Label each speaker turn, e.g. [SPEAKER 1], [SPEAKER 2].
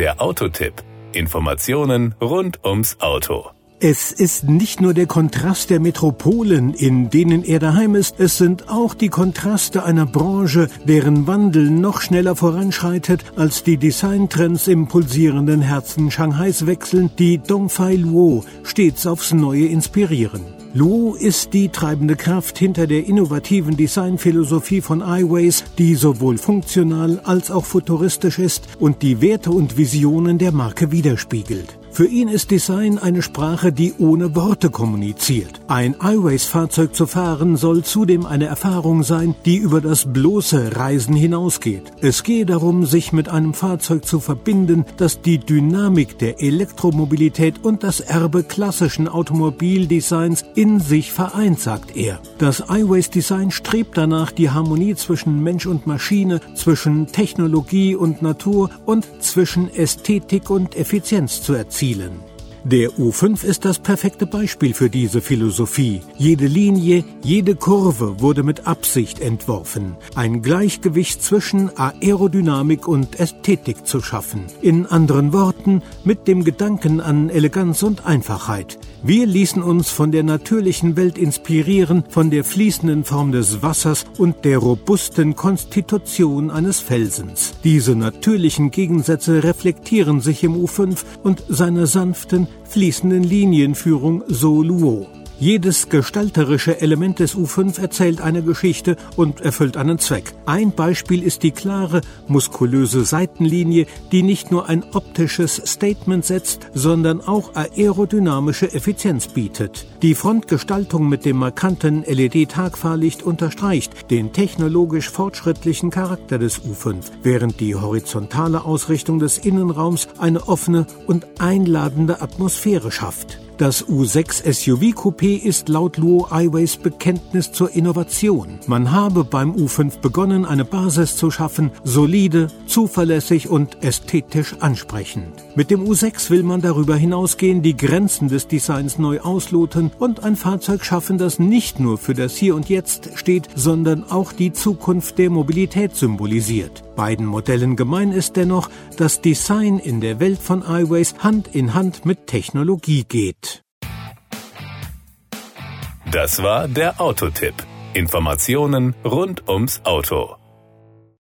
[SPEAKER 1] Der Autotipp. Informationen rund ums Auto.
[SPEAKER 2] Es ist nicht nur der Kontrast der Metropolen, in denen er daheim ist, es sind auch die Kontraste einer Branche, deren Wandel noch schneller voranschreitet, als die Designtrends im pulsierenden Herzen Shanghais wechseln, die Dongfei Luo stets aufs Neue inspirieren. Luo ist die treibende Kraft hinter der innovativen Designphilosophie von iWays, die sowohl funktional als auch futuristisch ist und die Werte und Visionen der Marke widerspiegelt. Für ihn ist Design eine Sprache, die ohne Worte kommuniziert. Ein iWays-Fahrzeug zu fahren soll zudem eine Erfahrung sein, die über das bloße Reisen hinausgeht. Es gehe darum, sich mit einem Fahrzeug zu verbinden, das die Dynamik der Elektromobilität und das Erbe klassischen Automobildesigns in sich vereint, sagt er. Das iWays-Design strebt danach, die Harmonie zwischen Mensch und Maschine, zwischen Technologie und Natur und zwischen Ästhetik und Effizienz zu erzielen erzielen. Der U5 ist das perfekte Beispiel für diese Philosophie. Jede Linie, jede Kurve wurde mit Absicht entworfen. Ein Gleichgewicht zwischen Aerodynamik und Ästhetik zu schaffen. In anderen Worten, mit dem Gedanken an Eleganz und Einfachheit. Wir ließen uns von der natürlichen Welt inspirieren, von der fließenden Form des Wassers und der robusten Konstitution eines Felsens. Diese natürlichen Gegensätze reflektieren sich im U5 und seiner sanften, fließenden Linienführung so Luo. Jedes gestalterische Element des U5 erzählt eine Geschichte und erfüllt einen Zweck. Ein Beispiel ist die klare, muskulöse Seitenlinie, die nicht nur ein optisches Statement setzt, sondern auch aerodynamische Effizienz bietet. Die Frontgestaltung mit dem markanten LED-Tagfahrlicht unterstreicht den technologisch fortschrittlichen Charakter des U5, während die horizontale Ausrichtung des Innenraums eine offene und einladende Atmosphäre schafft. Das U6 SUV Coupé ist laut Luo Iways Bekenntnis zur Innovation. Man habe beim U5 begonnen, eine Basis zu schaffen, solide, zuverlässig und ästhetisch ansprechend. Mit dem U6 will man darüber hinausgehen, die Grenzen des Designs neu ausloten und ein Fahrzeug schaffen, das nicht nur für das Hier und Jetzt steht, sondern auch die Zukunft der Mobilität symbolisiert. Beiden Modellen gemein ist dennoch, dass Design in der Welt von iWays Hand in Hand mit Technologie geht.
[SPEAKER 1] Das war der Autotipp. Informationen rund ums Auto.